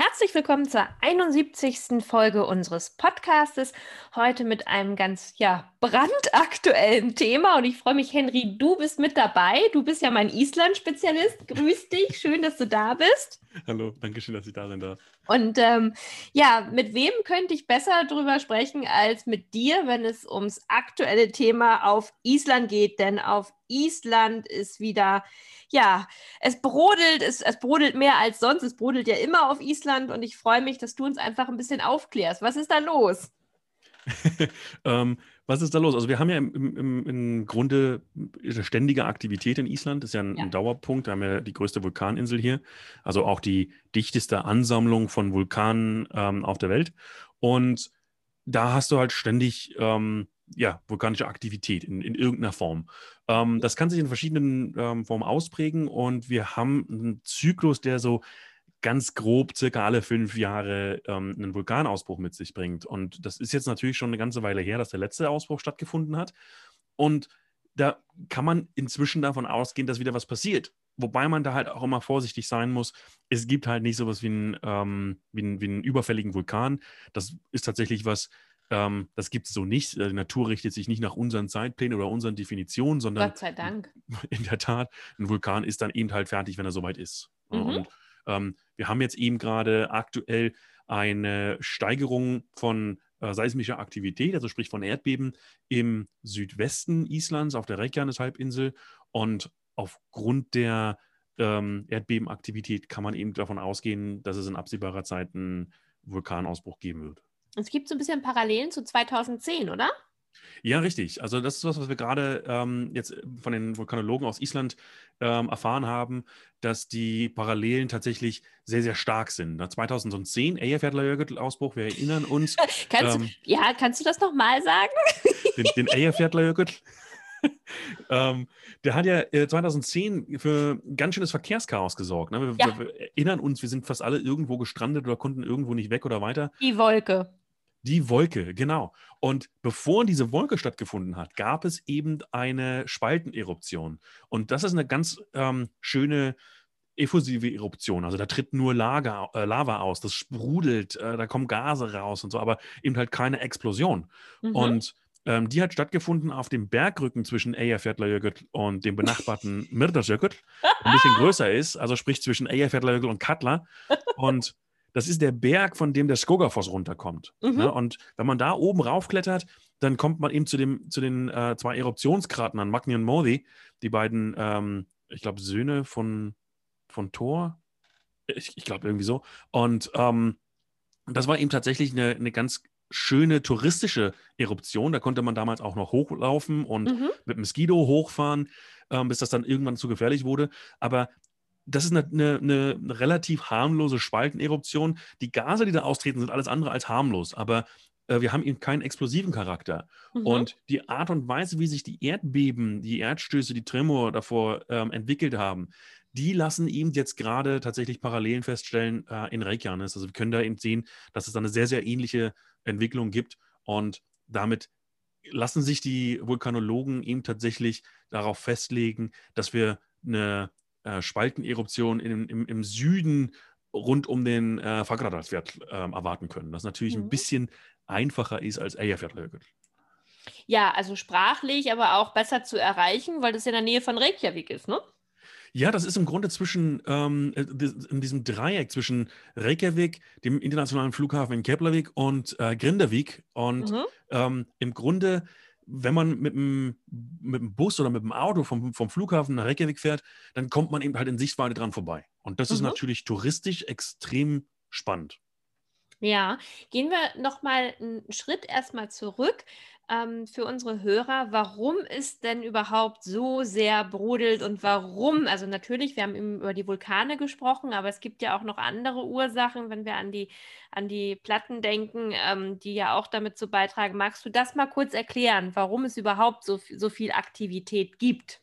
Herzlich willkommen zur 71. Folge unseres Podcastes. Heute mit einem ganz ja, brandaktuellen Thema. Und ich freue mich, Henry, du bist mit dabei. Du bist ja mein Island-Spezialist. Grüß dich. Schön, dass du da bist. Hallo, danke schön, dass ich da sein darf. Und ähm, ja, mit wem könnte ich besser darüber sprechen als mit dir, wenn es ums aktuelle Thema auf Island geht? Denn auf Island ist wieder ja, es brodelt, es, es brodelt mehr als sonst. Es brodelt ja immer auf Island und ich freue mich, dass du uns einfach ein bisschen aufklärst. Was ist da los? ähm, was ist da los? Also wir haben ja im, im, im Grunde eine ständige Aktivität in Island. Das ist ja ein, ja ein, Dauerpunkt. Wir haben ja die größte Vulkaninsel hier, also auch die dichteste Ansammlung von Vulkanen ähm, auf der Welt. Und da hast du halt ständig ähm, ja, vulkanische Aktivität in, in irgendeiner Form. Ähm, das kann sich in verschiedenen ähm, Formen ausprägen und wir haben einen Zyklus, der so ganz grob circa alle fünf Jahre ähm, einen Vulkanausbruch mit sich bringt. Und das ist jetzt natürlich schon eine ganze Weile her, dass der letzte Ausbruch stattgefunden hat. Und da kann man inzwischen davon ausgehen, dass wieder was passiert. Wobei man da halt auch immer vorsichtig sein muss. Es gibt halt nicht sowas wie einen, ähm, wie einen, wie einen überfälligen Vulkan. Das ist tatsächlich was, ähm, das gibt es so nicht. Die Natur richtet sich nicht nach unseren Zeitplänen oder unseren Definitionen, sondern Gott sei Dank. In der Tat, ein Vulkan ist dann eben halt fertig, wenn er soweit ist. Mhm. Und ähm, wir haben jetzt eben gerade aktuell eine Steigerung von äh, seismischer Aktivität, also sprich von Erdbeben im Südwesten Islands auf der Reykjanes-Halbinsel. Und aufgrund der ähm, Erdbebenaktivität kann man eben davon ausgehen, dass es in absehbarer Zeit einen Vulkanausbruch geben wird. Es gibt so ein bisschen Parallelen zu 2010, oder? Ja, richtig. Also das ist was, was wir gerade ähm, jetzt von den Vulkanologen aus Island ähm, erfahren haben, dass die Parallelen tatsächlich sehr, sehr stark sind. Na, 2010, Eyjafjallajökull-Ausbruch, wir erinnern uns. kannst ähm, du, ja, kannst du das nochmal sagen? den, den Eyjafjallajökull. ähm, der hat ja äh, 2010 für ganz schönes Verkehrschaos gesorgt. Ne? Wir, ja. wir, erinnern uns, wir sind fast alle irgendwo gestrandet oder konnten irgendwo nicht weg oder weiter. Die Wolke. Die Wolke, genau. Und bevor diese Wolke stattgefunden hat, gab es eben eine Spalteneruption. Und das ist eine ganz ähm, schöne effusive Eruption. Also da tritt nur Lager, äh, Lava aus, das sprudelt, äh, da kommen Gase raus und so, aber eben halt keine Explosion. Mhm. Und ähm, die hat stattgefunden auf dem Bergrücken zwischen Eyjafjallajökull und dem benachbarten Myrdalsjökull, ein bisschen größer ist, also sprich zwischen Eyjafjallajökull und Katla. Und das ist der Berg, von dem der Skogafoss runterkommt. Mhm. Ne? Und wenn man da oben raufklettert, dann kommt man eben zu, dem, zu den äh, zwei Eruptionskraten an Magni und Modi, die beiden, ähm, ich glaube, Söhne von, von Thor. Ich, ich glaube, irgendwie so. Und ähm, das war eben tatsächlich eine, eine ganz schöne touristische Eruption. Da konnte man damals auch noch hochlaufen und mhm. mit dem Skido hochfahren, ähm, bis das dann irgendwann zu gefährlich wurde. Aber das ist eine, eine, eine, relativ harmlose Spalteneruption. Die Gase, die da austreten, sind alles andere als harmlos, aber äh, wir haben eben keinen explosiven Charakter. Mhm. Und die Art und Weise, wie sich die Erdbeben, die Erdstöße, die Tremor davor ähm, entwickelt haben, die lassen eben jetzt gerade tatsächlich Parallelen feststellen äh, in Reykjanes. Also wir können da eben sehen, dass es da eine sehr, sehr ähnliche Entwicklung gibt. Und damit lassen sich die Vulkanologen eben tatsächlich darauf festlegen, dass wir eine äh, Spalteneruption in, im, im, Süden rund um den äh, Fagradalswert äh, erwarten können. Das natürlich mhm. ein bisschen einfacher ist als Eyjafjallajökull. Ja, also sprachlich, aber auch besser zu erreichen, weil das in der Nähe von Reykjavik ist, ne? Ja, das ist im Grunde zwischen, ähm, äh, in diesem Dreieck zwischen Reykjavik, dem internationalen Flughafen in Keflavik und äh, Grindavik. Und mhm. ähm, im Grunde, wenn man mit dem, mit dem Bus oder mit dem Auto vom, vom Flughafen nach Reykjavik fährt, dann kommt man eben halt in Sichtweite dran vorbei. Und das mhm. ist natürlich touristisch extrem spannend. Ja, gehen wir nochmal einen Schritt erstmal zurück. Ähm, für unsere Hörer, warum es denn überhaupt so sehr brodelt und warum. Also natürlich, wir haben über die Vulkane gesprochen, aber es gibt ja auch noch andere Ursachen, wenn wir an die, an die Platten denken, ähm, die ja auch damit zu beitragen. Magst du das mal kurz erklären, warum es überhaupt so, so viel Aktivität gibt?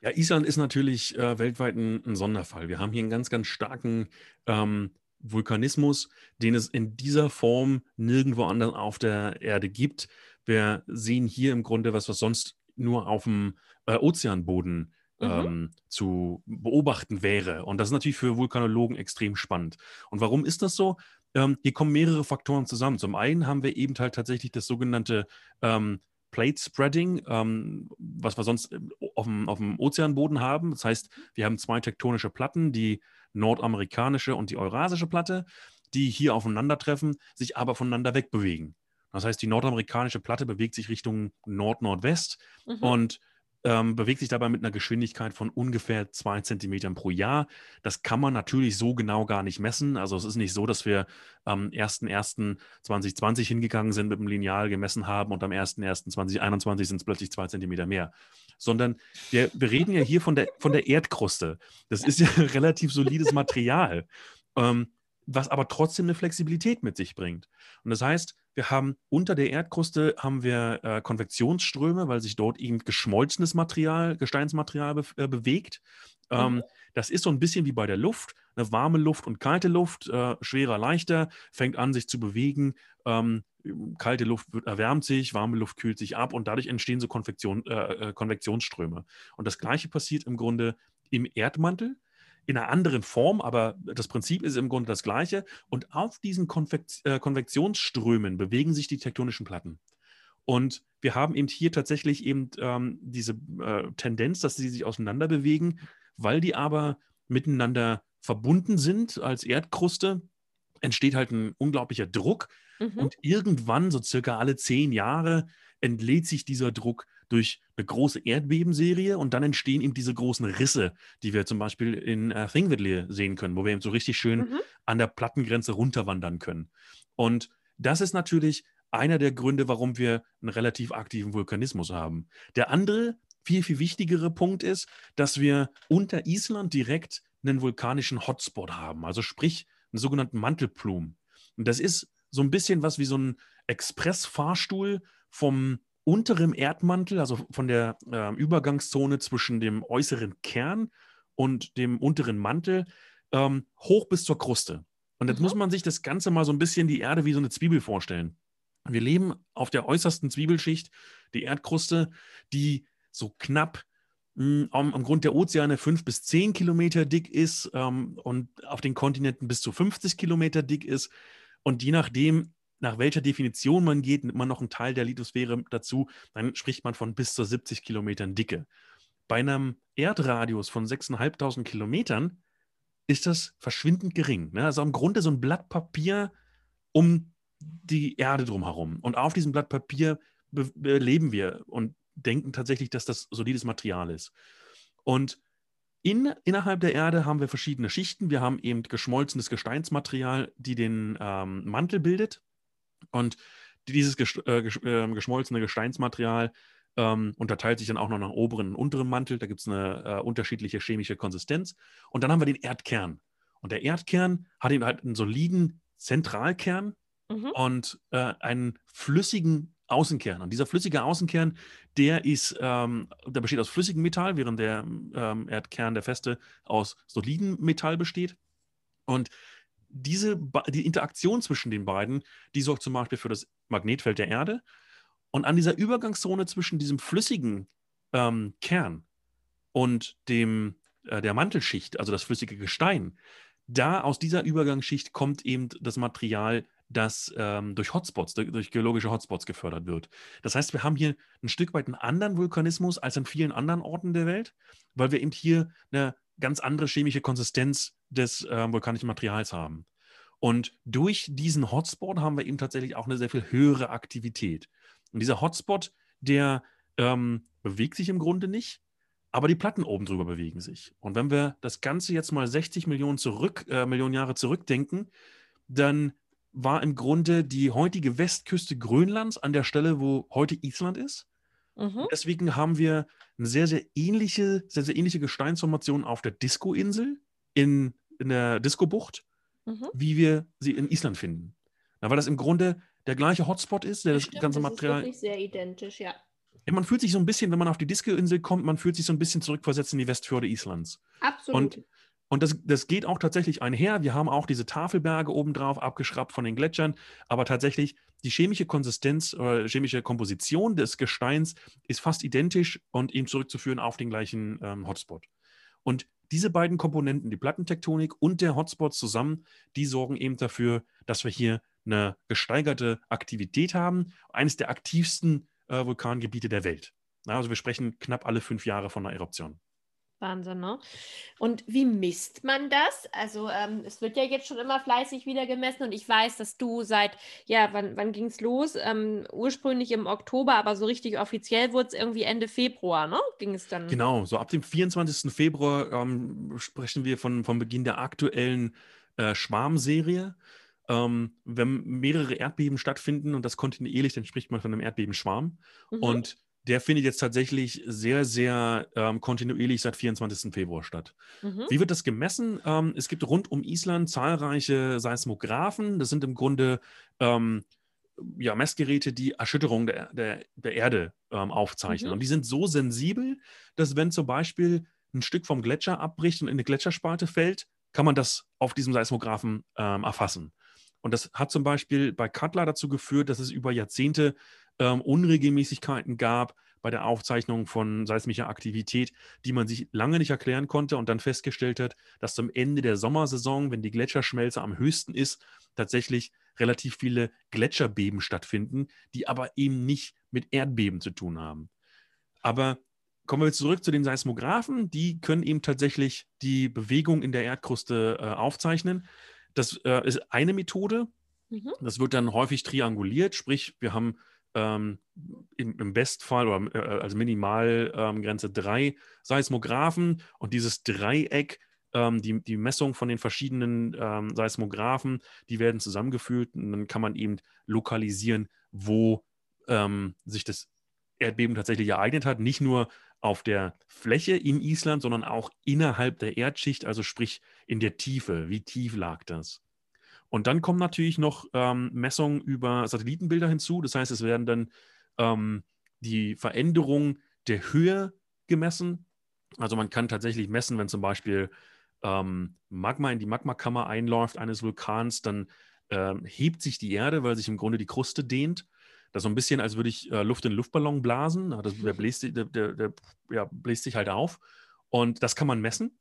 Ja, Island ist natürlich äh, weltweit ein, ein, Sonderfall. Wir haben hier einen ganz, ganz starken ähm, Vulkanismus, den es in dieser Form nirgendwo anders auf der Erde gibt. Wir sehen hier im Grunde was, was sonst nur auf dem äh, Ozeanboden mhm. ähm, zu beobachten wäre. Und das ist natürlich für Vulkanologen extrem spannend. Und warum ist das so? Ähm, hier kommen mehrere Faktoren zusammen. Zum einen haben wir eben halt tatsächlich das sogenannte ähm, Plate Spreading, ähm, was wir sonst äh, auf dem, auf dem Ozeanboden haben. Das heißt, wir haben zwei tektonische Platten, die nordamerikanische und die eurasische Platte, die hier aufeinandertreffen, sich aber voneinander wegbewegen. Das heißt, die nordamerikanische Platte bewegt sich Richtung Nord-Nordwest mhm. und ähm, bewegt sich dabei mit einer Geschwindigkeit von ungefähr zwei Zentimetern pro Jahr. Das kann man natürlich so genau gar nicht messen. Also es ist nicht so, dass wir am 01.01.2020 hingegangen sind, mit dem Lineal gemessen haben und am 01.01.2021 sind es plötzlich zwei Zentimeter mehr. Sondern wir, wir reden ja hier von der, von der Erdkruste. Das ist ja relativ solides Material. Ähm, was aber trotzdem eine Flexibilität mit sich bringt. Und das heißt, wir haben unter der Erdkruste haben wir äh, Konvektionsströme, weil sich dort eben geschmolzenes Material, Gesteinsmaterial be äh, bewegt. Ähm, mhm. Das ist so ein bisschen wie bei der Luft. Eine warme Luft und kalte Luft, äh, schwerer, leichter, fängt an, sich zu bewegen. Ähm, kalte Luft wird, erwärmt sich, warme Luft kühlt sich ab und dadurch entstehen so Konvektion, äh, äh, Konvektionsströme. Und das Gleiche passiert im Grunde im Erdmantel in einer anderen Form, aber das Prinzip ist im Grunde das gleiche. Und auf diesen Konvekt äh, Konvektionsströmen bewegen sich die tektonischen Platten. Und wir haben eben hier tatsächlich eben ähm, diese äh, Tendenz, dass sie sich auseinander bewegen, weil die aber miteinander verbunden sind als Erdkruste, entsteht halt ein unglaublicher Druck. Mhm. Und irgendwann, so circa alle zehn Jahre, entlädt sich dieser Druck durch eine große Erdbebenserie und dann entstehen eben diese großen Risse, die wir zum Beispiel in äh, Thingvellir sehen können, wo wir eben so richtig schön mhm. an der Plattengrenze runterwandern können. Und das ist natürlich einer der Gründe, warum wir einen relativ aktiven Vulkanismus haben. Der andere, viel, viel wichtigere Punkt ist, dass wir unter Island direkt einen vulkanischen Hotspot haben, also sprich einen sogenannten Mantelplum. Und das ist so ein bisschen was wie so ein Expressfahrstuhl vom unterem Erdmantel, also von der äh, Übergangszone zwischen dem äußeren Kern und dem unteren Mantel, ähm, hoch bis zur Kruste. Und jetzt mhm. muss man sich das Ganze mal so ein bisschen die Erde wie so eine Zwiebel vorstellen. Wir leben auf der äußersten Zwiebelschicht, die Erdkruste, die so knapp mh, am, am, Grund der Ozeane fünf bis zehn Kilometer dick ist ähm, und auf den Kontinenten bis zu 50 Kilometer dick ist. Und je nachdem, nach welcher Definition man geht, nimmt man noch einen Teil der Lithosphäre dazu, dann spricht man von bis zu 70 Kilometern Dicke. Bei einem Erdradius von 6.500 Kilometern ist das verschwindend gering. Ne? Also im Grunde so ein Blatt Papier um die Erde drumherum. Und auf diesem Blatt Papier leben wir und denken tatsächlich, dass das solides Material ist. Und in, innerhalb der Erde haben wir verschiedene Schichten. Wir haben eben geschmolzenes Gesteinsmaterial, die den ähm, Mantel bildet. Und dieses ges äh, ges äh, geschmolzene Gesteinsmaterial ähm, unterteilt sich dann auch noch nach oberen und unteren Mantel. Da gibt es eine äh, unterschiedliche chemische Konsistenz. Und dann haben wir den Erdkern. Und der Erdkern hat eben halt einen soliden Zentralkern mhm. und äh, einen flüssigen Außenkern. Und dieser flüssige Außenkern, der ist, ähm, der besteht aus flüssigem Metall, während der ähm, Erdkern, der feste, aus solidem Metall besteht. Und diese, die Interaktion zwischen den beiden, die sorgt zum Beispiel für das Magnetfeld der Erde. Und an dieser Übergangszone zwischen diesem flüssigen ähm, Kern und dem, äh, der Mantelschicht, also das flüssige Gestein, da aus dieser Übergangsschicht kommt eben das Material, das ähm, durch Hotspots, durch, durch, geologische Hotspots gefördert wird. Das heißt, wir haben hier ein Stück weit einen anderen Vulkanismus als an vielen anderen Orten der Welt, weil wir eben hier eine ganz andere chemische Konsistenz des äh, vulkanischen Materials haben. Und durch diesen Hotspot haben wir eben tatsächlich auch eine sehr viel höhere Aktivität. Und dieser Hotspot, der ähm, bewegt sich im Grunde nicht, aber die Platten oben drüber bewegen sich. Und wenn wir das Ganze jetzt mal 60 Millionen, zurück, äh, Millionen Jahre zurückdenken, dann war im Grunde die heutige Westküste Grönlands an der Stelle, wo heute Island ist. Mhm. Deswegen haben wir eine sehr, sehr ähnliche, sehr, sehr ähnliche Gesteinsformation auf der Disco-Insel in, in der Disco-Bucht, mhm. wie wir sie in Island finden. Na, weil das im Grunde der gleiche Hotspot ist, der das, das ganze Material. Das ist wirklich sehr identisch, ja. Man fühlt sich so ein bisschen, wenn man auf die Disco-Insel kommt, man fühlt sich so ein bisschen zurückversetzt in die Westfjorde Islands. Absolut. Und und das, das geht auch tatsächlich einher. Wir haben auch diese Tafelberge obendrauf abgeschraubt von den Gletschern, aber tatsächlich die chemische Konsistenz oder chemische Komposition des Gesteins ist fast identisch und eben zurückzuführen auf den gleichen ähm, Hotspot. Und diese beiden Komponenten, die Plattentektonik und der Hotspot zusammen, die sorgen eben dafür, dass wir hier eine gesteigerte Aktivität haben. Eines der aktivsten äh, Vulkangebiete der Welt. Also wir sprechen knapp alle fünf Jahre von einer Eruption. Wahnsinn, ne? Und wie misst man das? Also ähm, es wird ja jetzt schon immer fleißig wieder gemessen und ich weiß, dass du seit, ja, wann, wann ging es los? Ähm, ursprünglich im Oktober, aber so richtig offiziell wurde es irgendwie Ende Februar, ne? Ging es dann? Genau, so ab dem 24. Februar ähm, sprechen wir von, vom Beginn der aktuellen äh, Schwarmserie. Ähm, wenn mehrere Erdbeben stattfinden und das kontinuierlich, dann spricht man von einem Erdbebenschwarm. Mhm. Und der findet jetzt tatsächlich sehr, sehr ähm, kontinuierlich seit 24. Februar statt. Mhm. Wie wird das gemessen? Ähm, es gibt rund um Island zahlreiche Seismographen. Das sind im Grunde ähm, ja, Messgeräte, die Erschütterungen der, der, der Erde ähm, aufzeichnen. Mhm. Und die sind so sensibel, dass wenn zum Beispiel ein Stück vom Gletscher abbricht und in eine Gletscherspalte fällt, kann man das auf diesem Seismographen ähm, erfassen. Und das hat zum Beispiel bei Cutler dazu geführt, dass es über Jahrzehnte ähm, Unregelmäßigkeiten gab bei der Aufzeichnung von seismischer Aktivität, die man sich lange nicht erklären konnte und dann festgestellt hat, dass zum Ende der Sommersaison, wenn die Gletscherschmelze am höchsten ist, tatsächlich relativ viele Gletscherbeben stattfinden, die aber eben nicht mit Erdbeben zu tun haben. Aber kommen wir zurück zu den Seismographen. Die können eben tatsächlich die Bewegung in der Erdkruste äh, aufzeichnen. Das äh, ist eine Methode. Mhm. Das wird dann häufig trianguliert, sprich, wir haben ähm, im, im, Bestfall oder äh, als Minimalgrenze ähm, drei Seismographen und dieses Dreieck, ähm, die, die Messung von den verschiedenen ähm, Seismographen, die werden zusammengeführt und dann kann man eben lokalisieren, wo ähm, sich das Erdbeben tatsächlich ereignet hat. Nicht nur auf der Fläche in Island, sondern auch innerhalb der Erdschicht, also sprich in der Tiefe. Wie tief lag das? Und dann kommen natürlich noch ähm, Messungen über Satellitenbilder hinzu. Das heißt, es werden dann ähm, die Veränderung der Höhe gemessen. Also man kann tatsächlich messen, wenn zum Beispiel ähm, Magma in die Magmakammer einläuft eines Vulkans, dann ähm, hebt sich die Erde, weil sich im Grunde die Kruste dehnt. Das ist so ein bisschen, als würde ich äh, Luft in Luftballon blasen. Das, der, bläst, der, der, der ja, bläst sich halt auf. Und das kann man messen.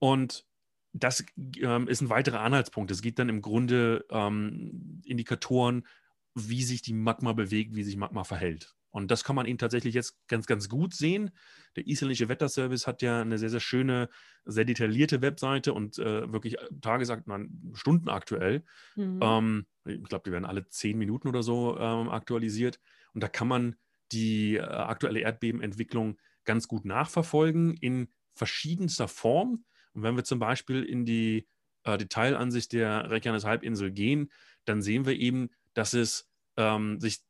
Und das ähm, ist ein weiterer Anhaltspunkt. Es gibt dann im Grunde ähm, Indikatoren, wie sich die Magma bewegt, wie sich Magma verhält. Und das kann man eben tatsächlich jetzt ganz, ganz gut sehen. Der isländische Wetterservice hat ja eine sehr, sehr schöne, sehr detaillierte Webseite und äh, wirklich tagesaktuell, stundenaktuell. Mhm. Ähm, ich glaube, die werden alle zehn Minuten oder so ähm, aktualisiert. Und da kann man die äh, aktuelle Erdbebenentwicklung ganz gut nachverfolgen in verschiedenster Form. Und wenn wir zum Beispiel in die äh, Detailansicht der Reykjanes Halbinsel gehen, dann sehen wir eben, dass es ähm, sich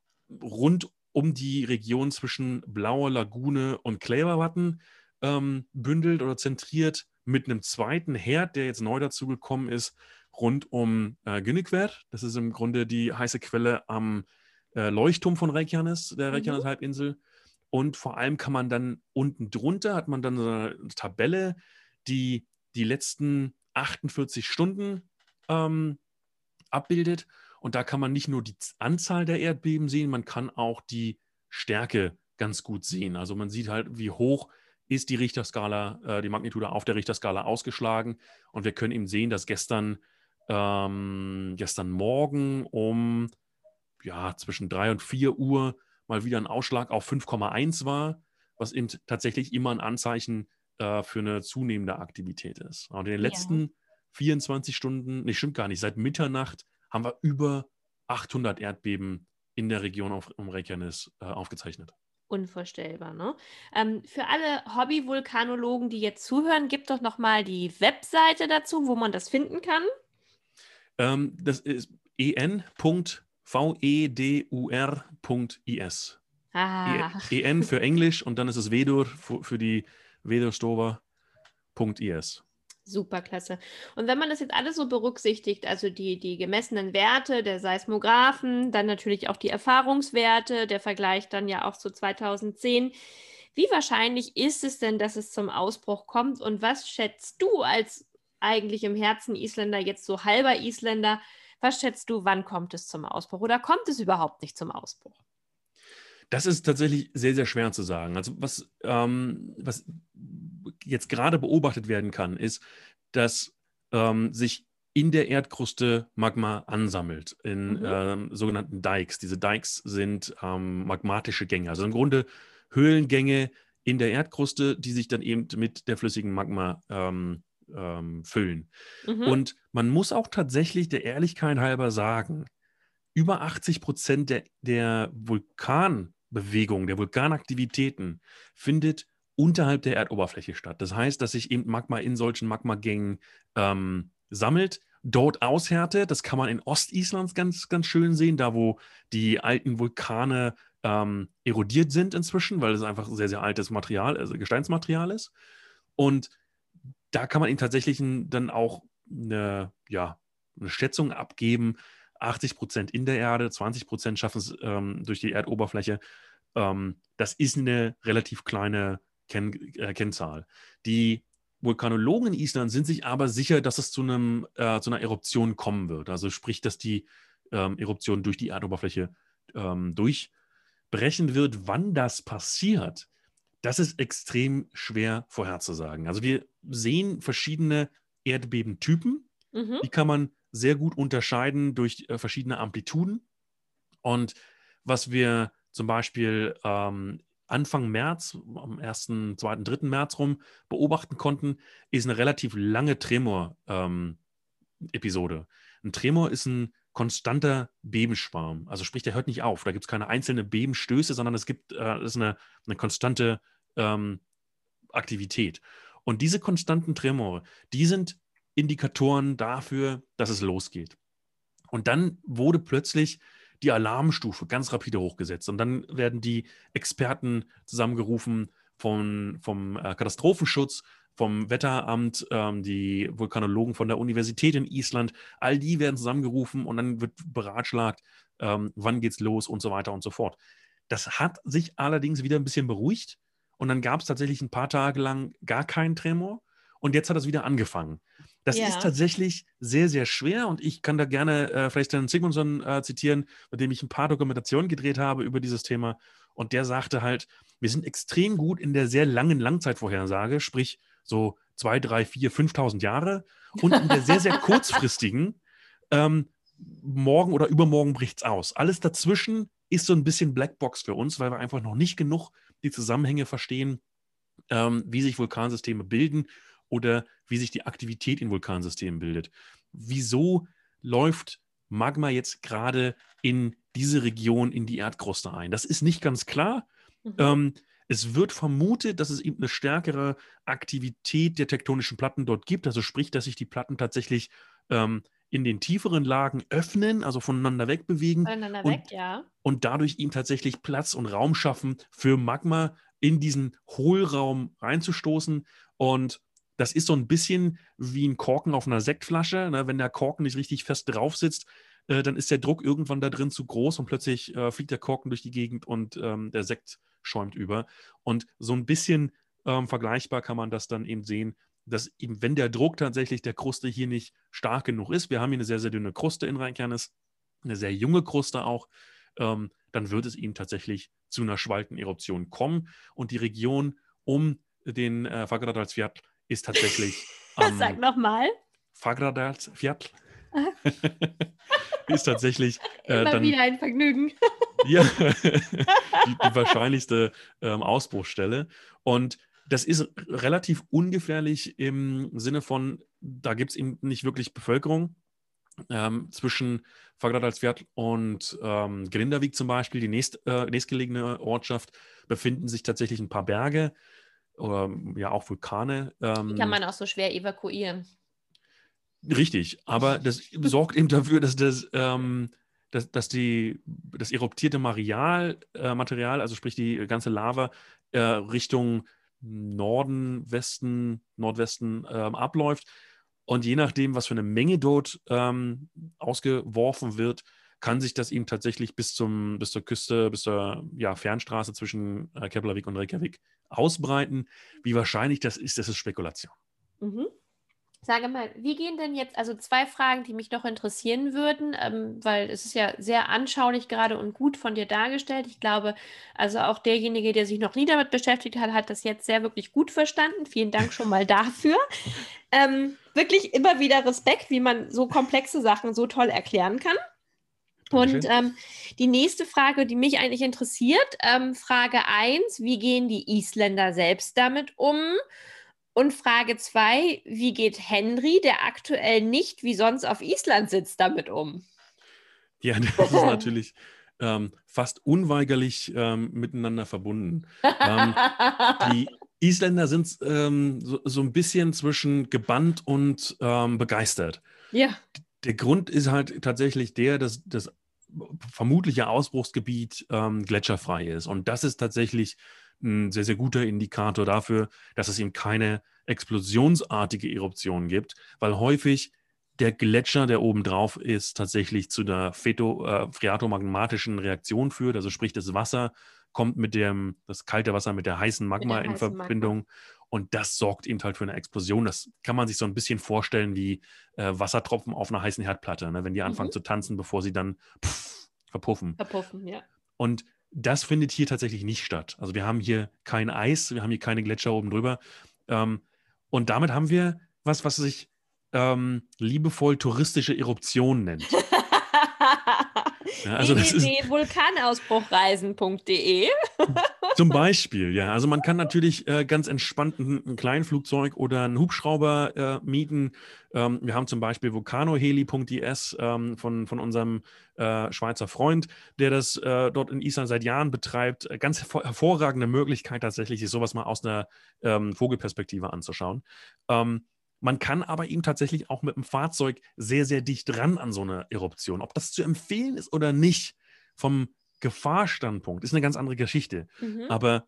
rund um die Region zwischen Blauer Lagune und Kleberwatten ähm, bündelt oder zentriert mit einem zweiten Herd, der jetzt neu dazugekommen ist, rund um äh, Günnikwer. Das ist im Grunde die heiße Quelle am äh, Leuchtturm von Reykjanes, der Reykjanes mhm. Halbinsel. Und vor allem kann man dann unten drunter, hat man dann so eine Tabelle, die die letzten 48 Stunden ähm, abbildet. Und da kann man nicht nur die Anzahl der Erdbeben sehen, man kann auch die Stärke ganz gut sehen. Also man sieht halt, wie hoch ist die Richterskala, äh, die Magnitude auf der Richterskala ausgeschlagen. Und wir können eben sehen, dass gestern, ähm, gestern Morgen um ja, zwischen 3 und 4 Uhr mal wieder ein Ausschlag auf 5,1 war, was eben tatsächlich immer ein Anzeichen äh, für eine zunehmende Aktivität ist. Und in den letzten ja. 24 Stunden, nee, stimmt gar nicht, seit Mitternacht haben wir über 800 Erdbeben in der Region auf, um Reykjanes äh, aufgezeichnet. Unvorstellbar, ne? Ähm, für alle Hobby-Vulkanologen, die jetzt zuhören, gibt doch noch mal die Webseite dazu, wo man das finden kann. Ähm, das ist en.vedur.is. Ah, En für Englisch und dann ist es Vedur für, für die vedurstova.is. super klasse. Und wenn man das jetzt alles so berücksichtigt, also die, die gemessenen Werte der Seismographen, dann natürlich auch die Erfahrungswerte, der Vergleich dann ja auch zu 2010. Wie wahrscheinlich ist es denn, dass es zum Ausbruch kommt? Und was schätzt du als eigentlich im Herzen Isländer, jetzt so halber Isländer, was schätzt du, wann kommt es zum Ausbruch? Oder kommt es überhaupt nicht zum Ausbruch? Das ist tatsächlich sehr, sehr schwer zu sagen. Also was, ähm, was jetzt gerade beobachtet werden kann, ist, dass ähm, sich in der Erdkruste Magma ansammelt, in Mhm. ähm, sogenannten Dikes. Diese Dikes sind ähm, magmatische Gänge, also im Grunde Höhlengänge in der Erdkruste, die sich dann eben mit der flüssigen Magma ähm, ähm, füllen. Mhm. Und man muss auch tatsächlich der Ehrlichkeit halber sagen, über 80 Prozent der, der Vulkanbewegung, der Vulkanaktivitäten findet unterhalb der Erdoberfläche statt. Das heißt, dass sich eben Magma in solchen Magmagängen ähm, sammelt, dort aushärtet. Das kann man in Ostislands ganz, ganz schön sehen, da wo die alten Vulkane ähm, erodiert sind inzwischen, weil es einfach sehr, sehr altes Material, also Gesteinsmaterial ist. Und da kann man ihm tatsächlich dann auch eine, ja, eine Schätzung abgeben. 80 Prozent in der Erde, 20 Prozent schaffen es ähm, durch die Erdoberfläche. Ähm, das ist eine relativ kleine Ken äh, Kennzahl. Die Vulkanologen in Island sind sich aber sicher, dass es zu, einem, äh, zu einer Eruption kommen wird. Also sprich, dass die ähm, Eruption durch die Erdoberfläche ähm, durchbrechen wird. Wann das passiert, das ist extrem schwer vorherzusagen. Also wir sehen verschiedene Erdbebentypen. Mhm. Die kann man sehr gut unterscheiden durch äh, verschiedene Amplituden. Und was wir zum Beispiel ähm, Anfang März, am 1., 2., 3. März rum beobachten konnten, ist eine relativ lange Tremor-Episode. ein Tremor ist ein konstanter Bebenschwarm. Also sprich, der hört nicht auf. Da gibt es keine einzelnen Bebenstöße, sondern es gibt äh, ist eine, eine konstante ähm, Aktivität. Und diese konstanten Tremore, die sind Indikatoren dafür, dass es losgeht. Und dann wurde plötzlich die Alarmstufe ganz rapide hochgesetzt. Und dann werden die Experten zusammengerufen von, vom äh, Katastrophenschutz, vom Wetteramt, ähm, die Vulkanologen von der Universität in Island. All die werden zusammengerufen und dann wird beratschlagt, ähm, wann geht's los und so weiter und so fort. Das hat sich allerdings wieder ein bisschen beruhigt. Und dann gab es tatsächlich ein paar Tage lang gar keinen Tremor. Und jetzt hat es wieder angefangen. Das Ja. ist tatsächlich sehr, sehr schwer. Und ich kann da gerne äh, vielleicht Herrn Sigmundsson äh, zitieren, mit dem ich ein paar Dokumentationen gedreht habe über dieses Thema. Und der sagte halt, wir sind extrem gut in der sehr langen Langzeitvorhersage, sprich so zwei, drei, vier, 5.000 Jahre. Und in der sehr, sehr kurzfristigen, ähm, morgen oder übermorgen bricht's aus. Alles dazwischen ist so ein bisschen Blackbox für uns, weil wir einfach noch nicht genug die Zusammenhänge verstehen, ähm, wie sich Vulkansysteme bilden oder wie sich die Aktivität in Vulkansystemen bildet. Wieso läuft Magma jetzt gerade in diese Region, in die Erdkruste ein? Das ist nicht ganz klar. Mhm. Ähm, es wird vermutet, dass es eben eine stärkere Aktivität der tektonischen Platten dort gibt. Also sprich, dass sich die Platten tatsächlich ähm, in den tieferen Lagen öffnen, also voneinander wegbewegen Voneinander und- weg, ja. und dadurch ihm tatsächlich Platz und Raum schaffen für Magma in diesen Hohlraum reinzustoßen. Und das ist so ein bisschen wie ein Korken auf einer Sektflasche. Ne? Wenn der Korken nicht richtig fest drauf sitzt, äh, dann ist der Druck irgendwann da drin zu groß und plötzlich äh, fliegt der Korken durch die Gegend und ähm, der Sekt schäumt über. Und so ein bisschen ähm, vergleichbar kann man das dann eben sehen, dass eben, wenn der Druck tatsächlich der Kruste hier nicht stark genug ist, wir haben hier eine sehr, sehr dünne Kruste in Rheinkernes, eine sehr junge Kruste auch, ähm, dann wird es eben tatsächlich zu einer Schwalteneruption kommen. Und die Region um den äh, Fagradalsfjall ist tatsächlich am Sag nochmal. Fagradalsfjall ist tatsächlich äh, Immer dann wieder ein Vergnügen. ja, die, die wahrscheinlichste ähm, Ausbruchsstelle. Und das ist relativ ungefährlich im Sinne von, da gibt es eben nicht wirklich Bevölkerung. Ähm, zwischen Fagradalsfjall und ähm, Grindavik zum Beispiel, die nächst, äh, nächstgelegene Ortschaft, befinden sich tatsächlich ein paar Berge oder ja auch Vulkane. Ähm, Die kann man auch so schwer evakuieren. Richtig, aber das sorgt eben dafür, dass das, ähm, dass, dass die, das eruptierte Material, äh, Material, also sprich die ganze Lava, äh, Richtung Norden, Westen, Nordwesten ähm, abläuft. Und je nachdem, was für eine Menge dort ähm, ausgeworfen wird, kann sich das eben tatsächlich bis, zum, bis zur Küste, bis zur ja, Fernstraße zwischen äh, Keflavik und Reykjavik ausbreiten. Wie wahrscheinlich das ist, das ist Spekulation. Mhm. Sage mal, wie gehen denn jetzt, also zwei Fragen, die mich noch interessieren würden, ähm, weil es ist ja sehr anschaulich gerade und gut von dir dargestellt. Ich glaube, also auch derjenige, der sich noch nie damit beschäftigt hat, hat das jetzt sehr wirklich gut verstanden. Vielen Dank schon mal dafür. ähm, wirklich immer wieder Respekt, wie man so komplexe Sachen so toll erklären kann. Und ähm, die nächste Frage, die mich eigentlich interessiert, ähm, Frage 1, wie gehen die Isländer selbst damit um? Und Frage 2, wie geht Henry, der aktuell nicht wie sonst auf Island sitzt, damit um? Ja, das ist natürlich ähm, fast unweigerlich ähm, miteinander verbunden. ähm, die Isländer sind ähm, so, so, ein bisschen zwischen gebannt und begeistert. Ja. Der Grund ist halt tatsächlich der, dass das vermutliche Ausbruchsgebiet ähm, gletscherfrei ist. Und das ist tatsächlich ein sehr, sehr guter Indikator dafür, dass es eben keine explosionsartige Eruption gibt, weil häufig der Gletscher, der oben drauf ist, tatsächlich zu der äh, phreatomagmatischen Reaktion führt. Also sprich, das Wasser kommt mit dem, das kalte Wasser mit der heißen Magma der in Verbindung. Magma. Und das sorgt eben halt für eine Explosion. Das kann man sich so ein bisschen vorstellen wie äh, Wassertropfen auf einer heißen Herdplatte, ne? wenn die anfangen mhm. zu tanzen, bevor sie dann pff, verpuffen. Verpuffen, ja. Und das findet hier tatsächlich nicht statt. Also wir haben hier kein Eis, wir haben hier keine Gletscher oben drüber. Ähm, und damit haben wir was, was sich ähm, liebevoll touristische Eruption nennt. Ja, also www.vulkanausbruchreisen.de Zum Beispiel, ja. Also man kann natürlich äh, ganz entspannt ein, ein Kleinflugzeug oder einen Hubschrauber äh, mieten. Ähm, wir haben zum Beispiel vulcanoheli.is ähm, von, von unserem äh, Schweizer Freund, der das äh, dort in Island seit Jahren betreibt. Ganz hervor hervorragende Möglichkeit tatsächlich, sich sowas mal aus einer ähm, Vogelperspektive anzuschauen. Ähm, man kann aber eben tatsächlich auch mit dem Fahrzeug sehr, sehr dicht dran an so eine Eruption. Ob das zu empfehlen ist oder nicht, vom Gefahrstandpunkt, ist eine ganz andere Geschichte. Mhm. Aber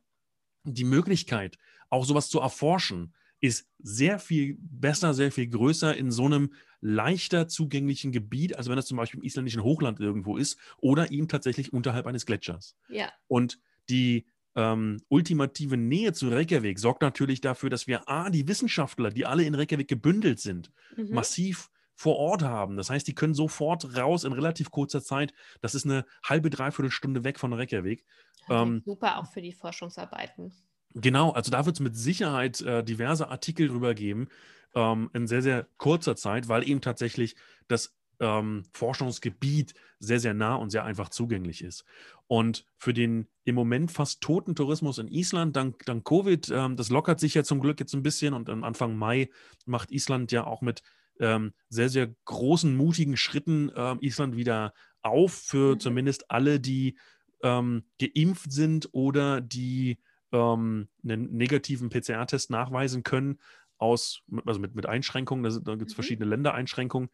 die Möglichkeit, auch sowas zu erforschen, ist sehr viel besser, sehr viel größer in so einem leichter zugänglichen Gebiet, als wenn das zum Beispiel im isländischen Hochland irgendwo ist oder eben tatsächlich unterhalb eines Gletschers. Ja. Und die ähm, ultimative Nähe zu Reykjavik sorgt natürlich dafür, dass wir A, die Wissenschaftler, die alle in Reykjavik gebündelt sind, mhm. massiv vor Ort haben. Das heißt, die können sofort raus in relativ kurzer Zeit. Das ist eine halbe, dreiviertel Stunde weg von Reykjavik. Ähm, super auch für die Forschungsarbeiten. Genau, also da wird es mit Sicherheit äh, diverse Artikel drüber geben ähm, in sehr, sehr kurzer Zeit, weil eben tatsächlich das ähm, Forschungsgebiet sehr, sehr nah und sehr einfach zugänglich ist. Und für den im Moment fast toten Tourismus in Island, dank, dank Covid, ähm, das lockert sich ja zum Glück jetzt ein bisschen und am Anfang Mai macht Island ja auch mit ähm, sehr, sehr großen, mutigen Schritten äh, Island wieder auf für mhm. zumindest alle, die ähm, geimpft sind oder die ähm, einen negativen PCR-Test nachweisen können, aus, also mit, mit Einschränkungen, da, gibt es mhm. verschiedene Ländereinschränkungen.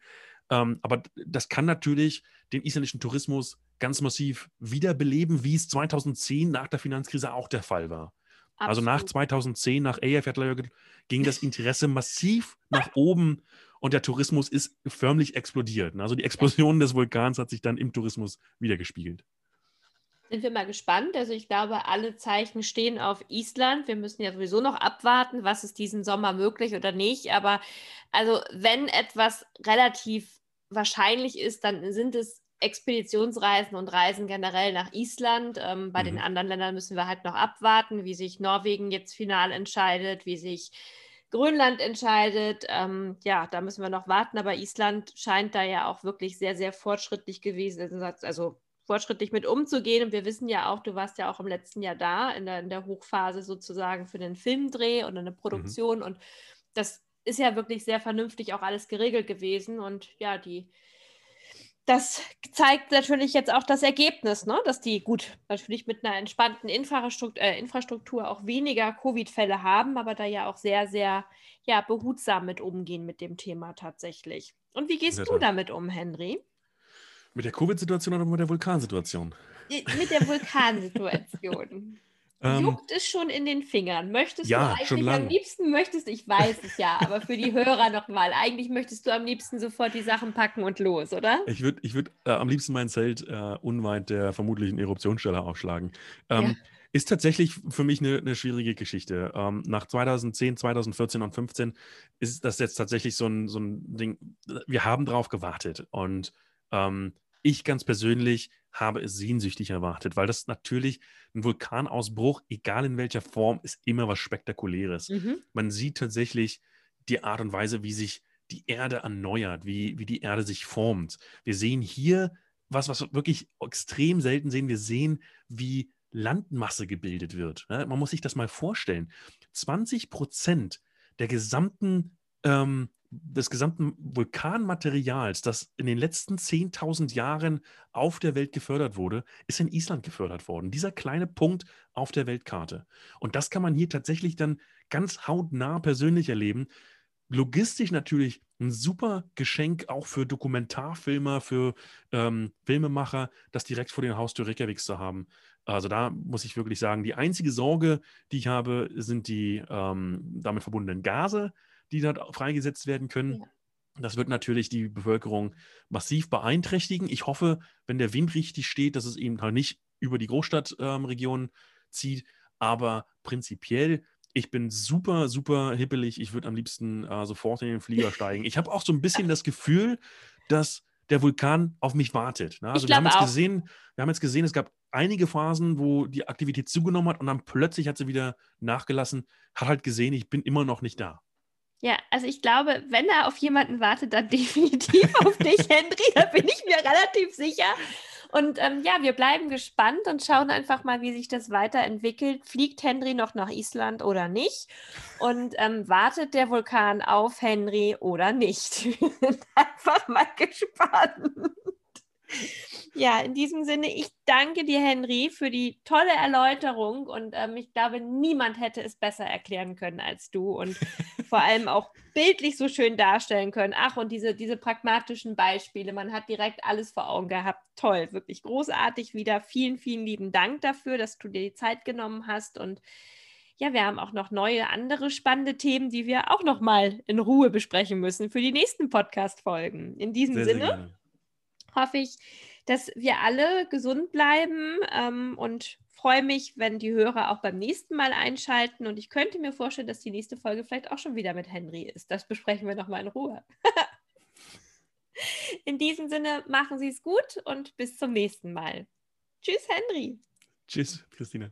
Ähm, aber das kann natürlich den isländischen Tourismus ganz massiv wiederbeleben, wie es 2010 nach der Finanzkrise auch der Fall war. Absolut. Also nach 2010, nach Eyjafjallajökull, ging das Interesse massiv nach oben und der Tourismus ist förmlich explodiert. Also die Explosion des Vulkans hat sich dann im Tourismus wiedergespiegelt. Sind wir mal gespannt. Also ich glaube, alle Zeichen stehen auf Island. Wir müssen ja sowieso noch abwarten, was ist diesen Sommer möglich oder nicht. Aber also wenn etwas relativ wahrscheinlich ist, dann sind es Expeditionsreisen und Reisen generell nach Island. Ähm, bei mhm. den anderen Ländern müssen wir halt noch abwarten, wie sich Norwegen jetzt final entscheidet, wie sich Grönland entscheidet. Ähm, ja, da müssen wir noch warten, aber Island scheint da ja auch wirklich sehr, sehr fortschrittlich gewesen, also fortschrittlich mit umzugehen. Und wir wissen ja auch, du warst ja auch im letzten Jahr da, in der, in der Hochphase sozusagen für den Filmdreh und eine Produktion. Mhm. Und das ist ja wirklich sehr vernünftig auch alles geregelt gewesen. Und ja, die das zeigt natürlich jetzt auch das Ergebnis, ne? dass die gut natürlich mit einer entspannten Infrastruktur, äh, Infrastruktur auch weniger Covid-Fälle haben, aber da ja auch sehr, sehr ja, behutsam mit umgehen mit dem Thema tatsächlich. Und wie gehst du damit um, Henry? Mit der Covid-Situation oder mit der Vulkansituation? Mit der Vulkansituation. Ähm, Juckt es schon in den Fingern? Möchtest ja, du eigentlich am liebsten, möchtest, ich weiß es ja, aber für die Hörer nochmal, eigentlich möchtest du am liebsten sofort die Sachen packen und los, oder? Ich würde ich würd, äh, am liebsten mein Zelt äh, unweit der vermutlichen Eruptionsstelle aufschlagen. Ähm, ja. Ist tatsächlich für mich eine, eine schwierige Geschichte. Ähm, nach 2010, 2014 und 2015 ist das jetzt tatsächlich so ein, so ein Ding, wir haben drauf gewartet und ähm, ich ganz persönlich habe es sehnsüchtig erwartet, weil das natürlich ein Vulkanausbruch, egal in welcher Form, ist immer was Spektakuläres. Mhm. Man sieht tatsächlich die Art und Weise, wie sich die Erde erneuert, wie, wie die Erde sich formt. Wir sehen hier was, was wir wirklich extrem selten sehen. Wir sehen, wie Landmasse gebildet wird. Man muss sich das mal vorstellen. 20 Prozent der gesamten ähm, des gesamten Vulkanmaterials, das in den letzten 10.000 Jahren auf der Welt gefördert wurde, ist in Island gefördert worden. Dieser kleine Punkt auf der Weltkarte. Und das kann man hier tatsächlich dann ganz hautnah persönlich erleben. Logistisch natürlich ein super Geschenk auch für Dokumentarfilmer, für ähm, Filmemacher, das direkt vor den Haustür Reykjaviks zu haben. Also da muss ich wirklich sagen, die einzige Sorge, die ich habe, sind die ähm, damit verbundenen Gase die dort freigesetzt werden können. Ja. Das wird natürlich die Bevölkerung massiv beeinträchtigen. Ich hoffe, wenn der Wind richtig steht, dass es eben halt nicht über die Großstadtregion ähm, zieht. Aber prinzipiell, ich bin super, super hippelig. Ich würde am liebsten äh, sofort in den Flieger steigen. Ich habe auch so ein bisschen das Gefühl, dass der Vulkan auf mich wartet. Ne? Also wir haben jetzt gesehen, wir haben jetzt gesehen, es gab einige Phasen, wo die Aktivität zugenommen hat und dann plötzlich hat sie wieder nachgelassen. Hat halt gesehen, ich bin immer noch nicht da. Ja, also ich glaube, wenn er auf jemanden wartet, dann definitiv auf dich, Henry. Da bin ich mir relativ sicher. Und ähm, ja, wir bleiben gespannt und schauen einfach mal, wie sich das weiterentwickelt. Fliegt Henry noch nach Island oder nicht? Und ähm, wartet der Vulkan auf Henry oder nicht? Einfach mal gespannt. Ja, in diesem Sinne, ich danke dir, Henry, für die tolle Erläuterung und ähm, ich glaube, niemand hätte es besser erklären können als du und vor allem auch bildlich so schön darstellen können. Ach, und diese, diese pragmatischen Beispiele, man hat direkt alles vor Augen gehabt. Toll, wirklich großartig wieder. Vielen, vielen lieben Dank dafür, dass du dir die Zeit genommen hast und ja, wir haben auch noch neue, andere spannende Themen, die wir auch noch mal in Ruhe besprechen müssen für die nächsten Podcast-Folgen. In diesem sehr, Sinne sehr hoffe ich, dass wir alle gesund bleiben ähm, und freue mich, wenn die Hörer auch beim nächsten Mal einschalten. Und ich könnte mir vorstellen, dass die nächste Folge vielleicht auch schon wieder mit Henry ist. Das besprechen wir nochmal in Ruhe. in diesem Sinne, machen Sie es gut und bis zum nächsten Mal. Tschüss, Henry. Tschüss, Christine.